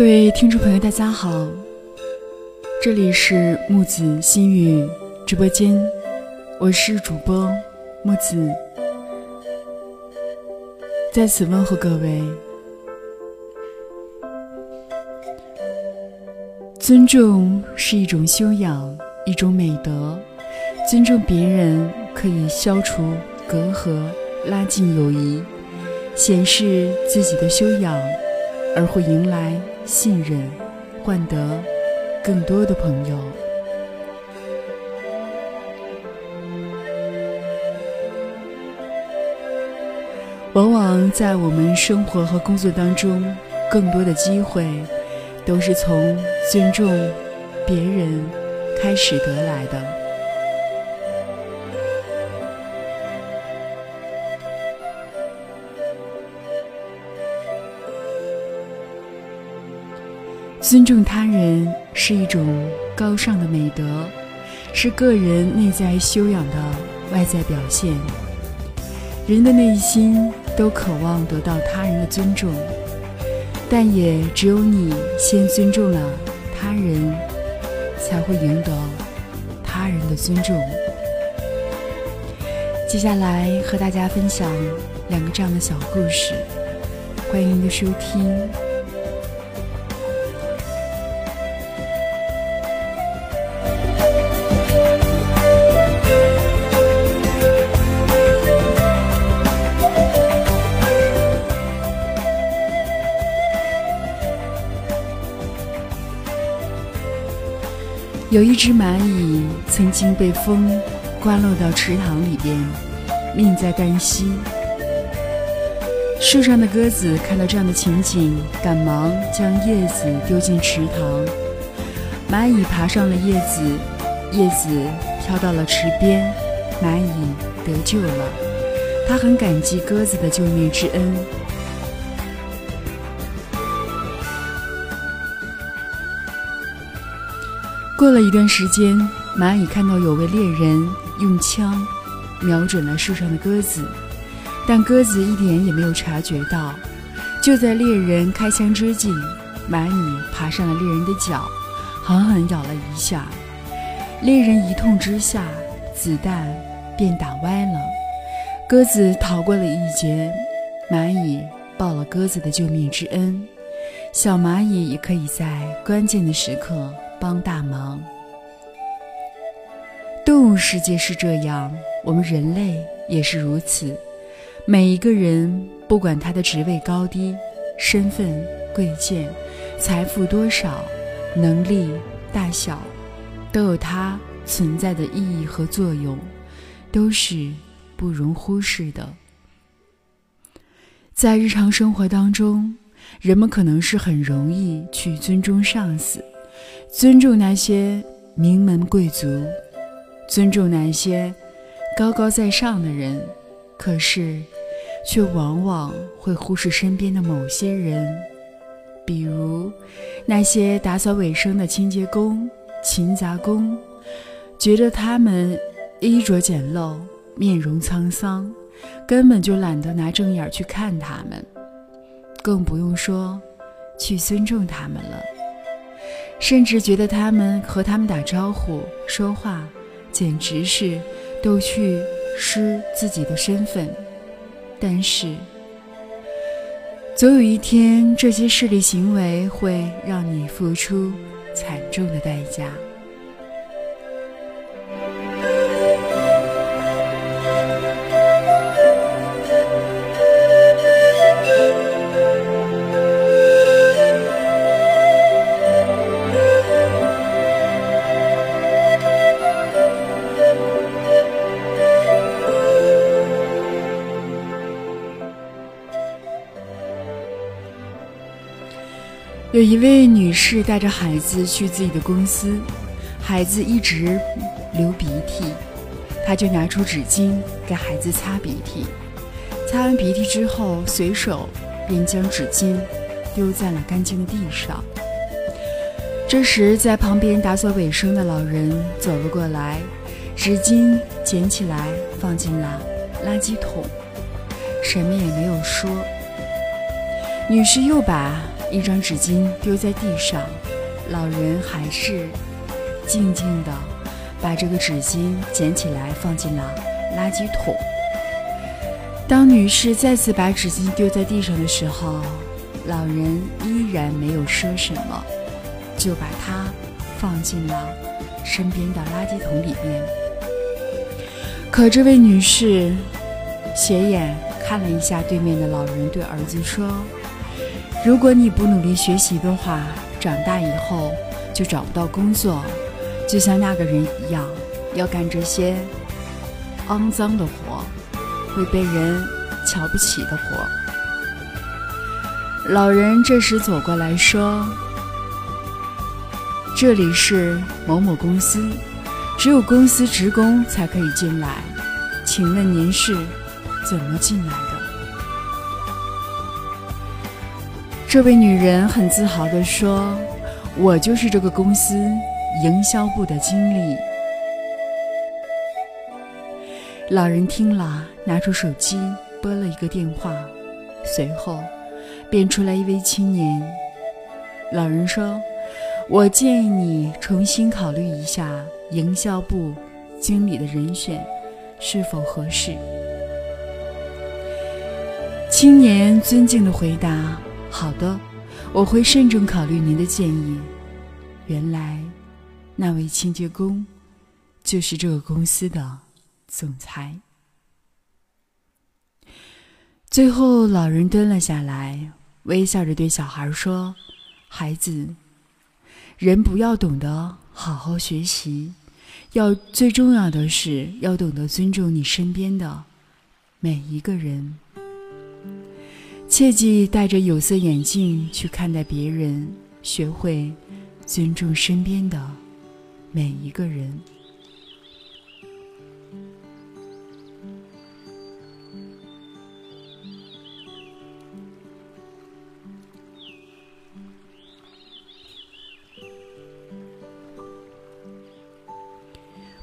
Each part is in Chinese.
各位听众朋友，大家好，这里是木子心语直播间，我是主播木子，在此问候各位。尊重是一种修养，一种美德。尊重别人可以消除隔阂，拉近友谊，显示自己的修养，而会迎来。信任，换得更多的朋友。往往在我们生活和工作当中，更多的机会都是从尊重别人开始得来的。尊重他人是一种高尚的美德，是个人内在修养的外在表现。人的内心都渴望得到他人的尊重，但也只有你先尊重了他人，才会赢得他人的尊重。接下来和大家分享两个这样的小故事，欢迎您的收听。有一只蚂蚁曾经被风刮落到池塘里边，命在旦夕。树上的鸽子看到这样的情景，赶忙将叶子丢进池塘。蚂蚁爬上了叶子，叶子飘到了池边，蚂蚁得救了。它很感激鸽子的救命之恩。过了一段时间，蚂蚁看到有位猎人用枪瞄准了树上的鸽子，但鸽子一点也没有察觉到。就在猎人开枪之际，蚂蚁爬上了猎人的脚，狠狠咬了一下。猎人一痛之下，子弹便打歪了，鸽子逃过了一劫。蚂蚁报了鸽子的救命之恩，小蚂蚁也可以在关键的时刻。帮大忙。动物世界是这样，我们人类也是如此。每一个人，不管他的职位高低、身份贵贱、财富多少、能力大小，都有它存在的意义和作用，都是不容忽视的。在日常生活当中，人们可能是很容易去尊重上司。尊重那些名门贵族，尊重那些高高在上的人，可是却往往会忽视身边的某些人，比如那些打扫卫生的清洁工、勤杂工，觉得他们衣着简陋、面容沧桑，根本就懒得拿正眼去看他们，更不用说去尊重他们了。甚至觉得他们和他们打招呼、说话，简直是都去失自己的身份。但是，总有一天，这些势力行为会让你付出惨重的代价。有一位女士带着孩子去自己的公司，孩子一直流鼻涕，她就拿出纸巾给孩子擦鼻涕。擦完鼻涕之后，随手便将纸巾丢在了干净的地上。这时，在旁边打扫卫生的老人走了过来，纸巾捡起来放进了垃圾桶，什么也没有说。女士又把。一张纸巾丢在地上，老人还是静静地把这个纸巾捡起来放进了垃圾桶。当女士再次把纸巾丢在地上的时候，老人依然没有说什么，就把它放进了身边的垃圾桶里面。可这位女士斜眼看了一下对面的老人，对儿子说：“如果你不努力学习的话，长大以后就找不到工作，就像那个人一样，要干这些肮脏的活。”会被人瞧不起的活。老人这时走过来说：“这里是某某公司，只有公司职工才可以进来，请问您是怎么进来的？”这位女人很自豪地说：“我就是这个公司营销部的经理。”老人听了，拿出手机拨了一个电话，随后便出来一位青年。老人说：“我建议你重新考虑一下营销部经理的人选是否合适。”青年尊敬地回答：“好的，我会慎重考虑您的建议。”原来，那位清洁工就是这个公司的。总裁。最后，老人蹲了下来，微笑着对小孩说：“孩子，人不要懂得好好学习，要最重要的是要懂得尊重你身边的每一个人。切记戴着有色眼镜去看待别人，学会尊重身边的每一个人。”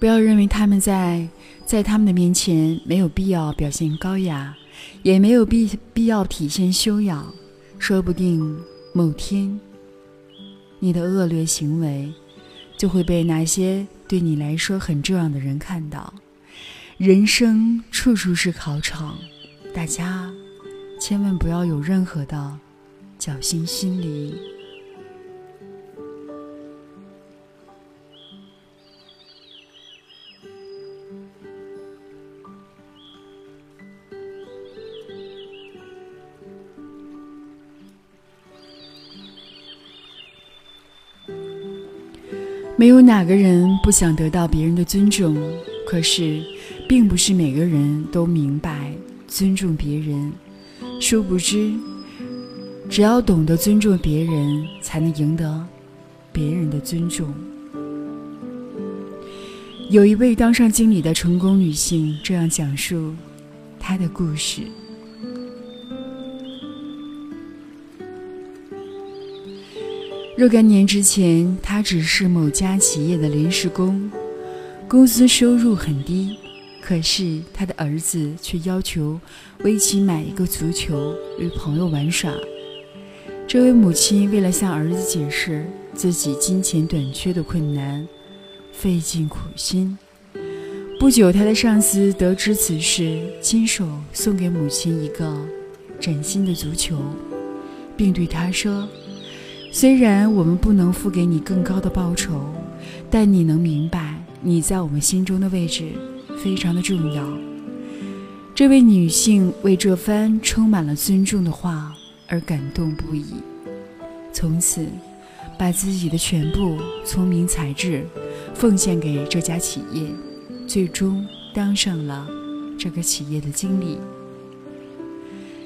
不要认为他们在在他们的面前没有必要表现高雅，也没有必必要体现修养。说不定某天，你的恶劣行为就会被那些对你来说很重要的人看到。人生处处是考场，大家千万不要有任何的侥幸心理。没有哪个人不想得到别人的尊重，可是，并不是每个人都明白尊重别人。殊不知，只要懂得尊重别人，才能赢得别人的尊重。有一位当上经理的成功女性这样讲述她的故事。若干年之前，他只是某家企业的临时工，工资收入很低，可是他的儿子却要求为其买一个足球与朋友玩耍。这位母亲为了向儿子解释自己金钱短缺的困难，费尽苦心。不久，他的上司得知此事，亲手送给母亲一个崭新的足球，并对他说。虽然我们不能付给你更高的报酬，但你能明白，你在我们心中的位置非常的重要。这位女性为这番充满了尊重的话而感动不已，从此把自己的全部聪明才智奉献给这家企业，最终当上了这个企业的经理。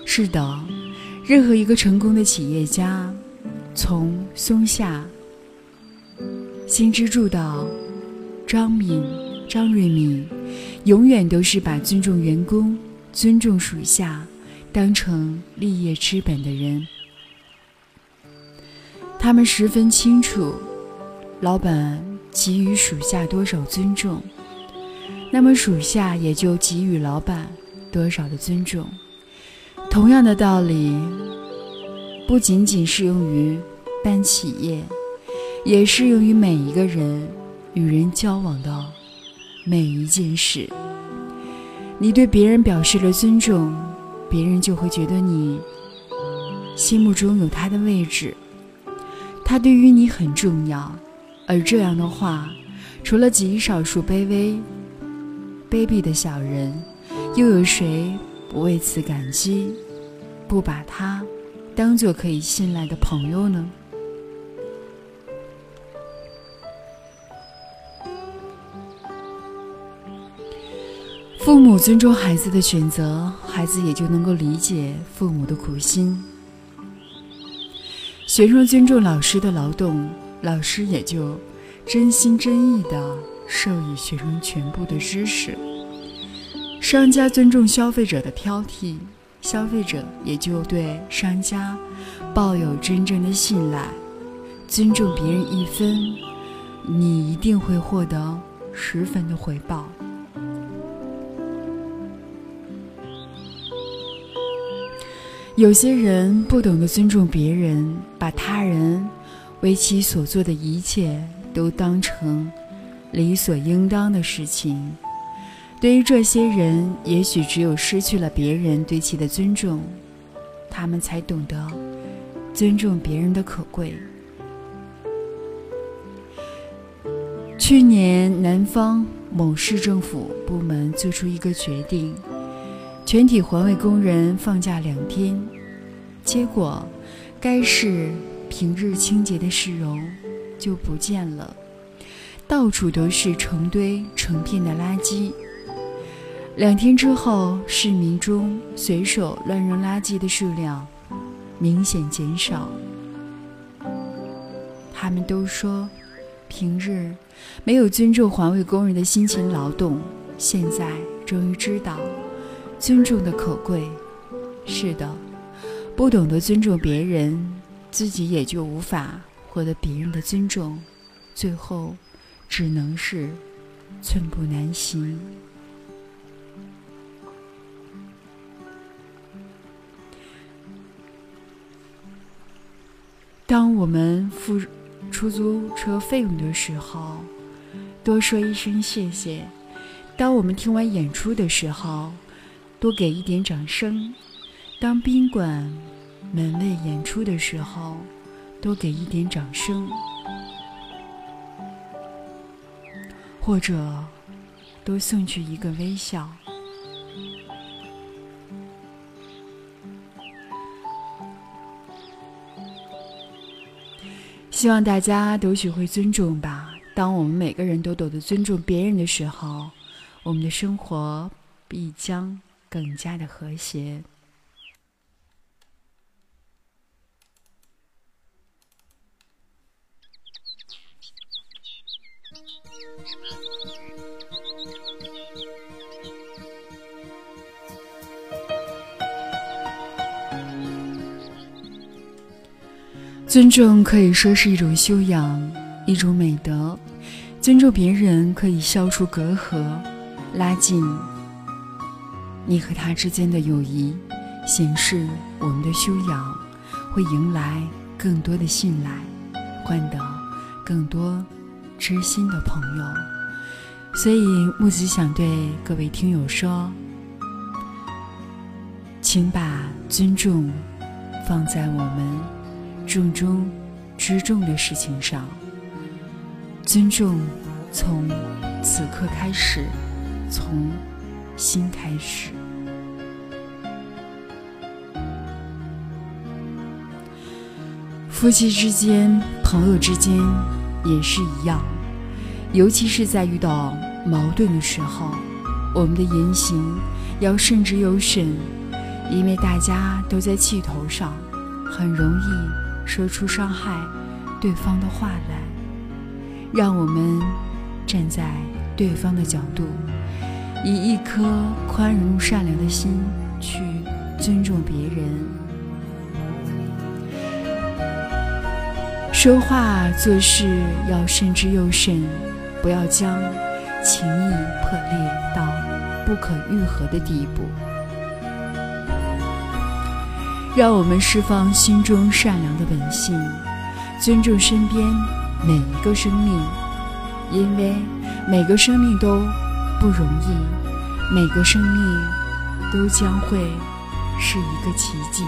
是的，任何一个成功的企业家。从松下新之助到张敏、张瑞敏，永远都是把尊重员工、尊重属下当成立业之本的人。他们十分清楚，老板给予属下多少尊重，那么属下也就给予老板多少的尊重。同样的道理。不仅仅适用于办企业，也适用于每一个人与人交往的每一件事。你对别人表示了尊重，别人就会觉得你心目中有他的位置，他对于你很重要。而这样的话，除了极少数卑微、卑鄙的小人，又有谁不为此感激，不把他当做可以信赖的朋友呢？父母尊重孩子的选择，孩子也就能够理解父母的苦心。学生尊重老师的劳动。老师也就真心真意的授予学生全部的知识。商家尊重消费者的挑剔，消费者也就对商家抱有真正的信赖。尊重别人一分，你一定会获得十分的回报。有些人不懂得尊重别人，把他人。为其所做的一切都当成理所应当的事情，对于这些人，也许只有失去了别人对其的尊重，他们才懂得尊重别人的可贵。去年，南方某市政府部门做出一个决定，全体环卫工人放假两天，结果该市。平日清洁的市容就不见了，到处都是成堆成片的垃圾。两天之后，市民中随手乱扔垃圾的数量明显减少。他们都说，平日没有尊重环卫工人的辛勤劳动，现在终于知道尊重的可贵。是的，不懂得尊重别人。自己也就无法获得别人的尊重，最后只能是寸步难行。当我们付出租车费用的时候，多说一声谢谢；当我们听完演出的时候，多给一点掌声；当宾馆。门卫演出的时候，多给一点掌声，或者多送去一个微笑。希望大家都学会尊重吧。当我们每个人都懂得尊重别人的时候，我们的生活必将更加的和谐。尊重可以说是一种修养，一种美德。尊重别人可以消除隔阂，拉近你和他之间的友谊，显示我们的修养，会迎来更多的信赖，换得更多知心的朋友。所以木子想对各位听友说，请把尊重放在我们。重中之重的事情上，尊重从此刻开始，从心开始。夫妻之间、朋友之间也是一样，尤其是在遇到矛盾的时候，我们的言行要慎之又慎，因为大家都在气头上，很容易。说出伤害对方的话来，让我们站在对方的角度，以一颗宽容善良的心去尊重别人。说话做事要慎之又慎，不要将情谊破裂到不可愈合的地步。让我们释放心中善良的本性，尊重身边每一个生命，因为每个生命都不容易，每个生命都将会是一个奇迹。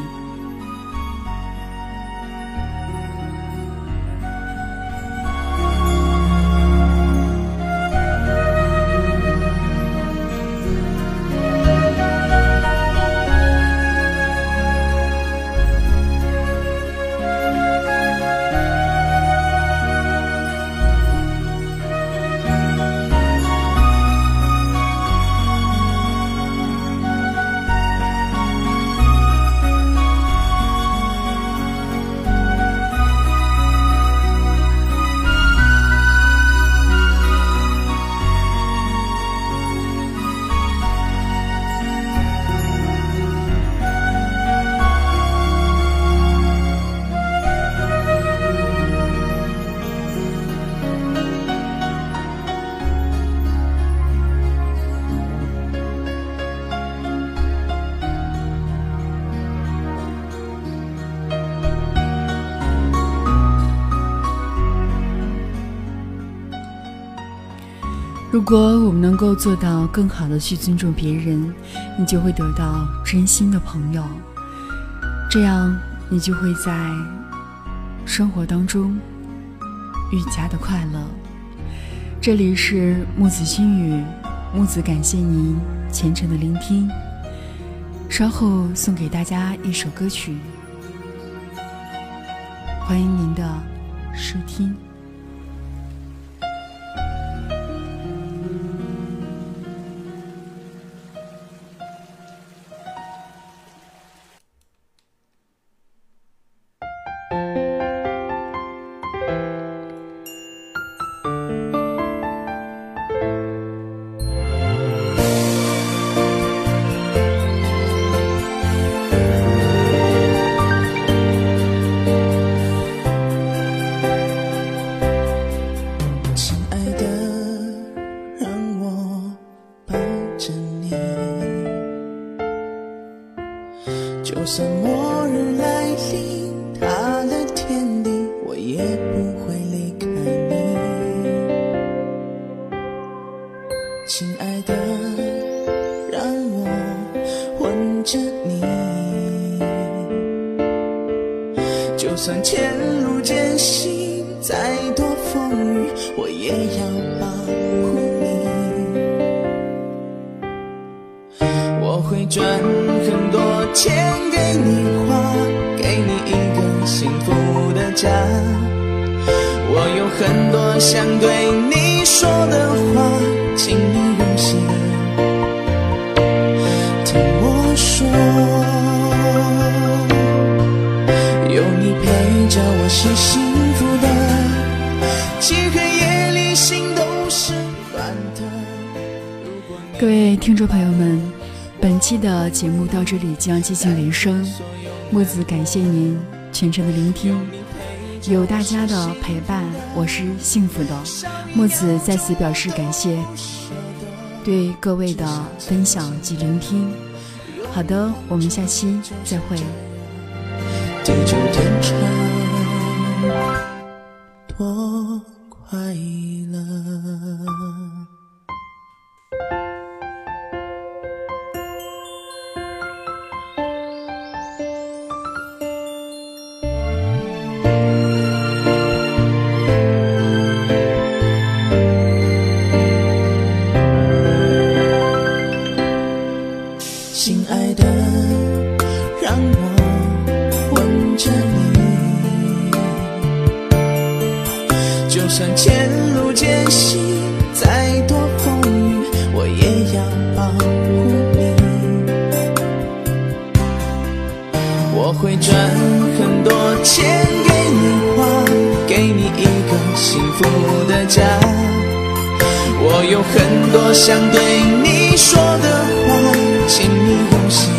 如果我们能够做到更好的去尊重别人，你就会得到真心的朋友，这样你就会在生活当中愈加的快乐。这里是木子心语，木子感谢您虔诚的聆听。稍后送给大家一首歌曲，欢迎您的收听。就算末日来临，塌了天地，我也不会离开你，亲爱的，让我吻着你。就算前路艰辛，再多风雨，我也要保护你。我会赚很多钱。给你花，给你一个幸福的家。我有很多想对你说的话，请你用心听我说。有你陪着我是幸福的，漆黑夜里心都是暖的。各位听众朋友们。本期的节目到这里将接近尾声，木子感谢您全程的聆听，有大家的陪伴，我是幸福的。木子在此表示感谢，对各位的分享及聆听。好的，我们下期再会。地久天长，多快乐。会赚很多钱给你花，给你一个幸福的家。我有很多想对你说的话，请你用心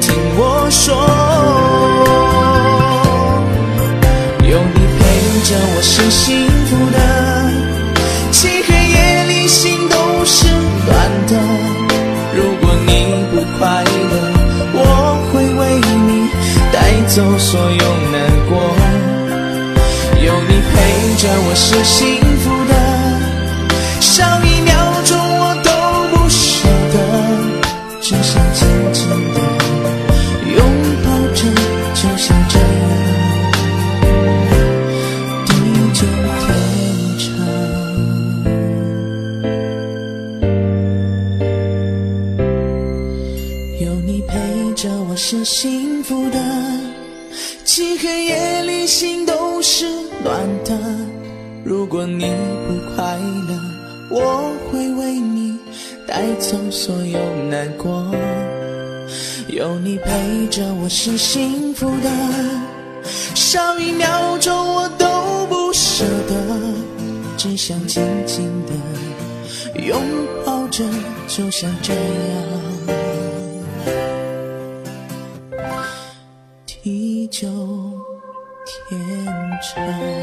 听我说。有你陪着我是幸福熟悉我是幸福的。少一秒钟我都不舍得只想紧紧的拥抱着就像这样地久天长。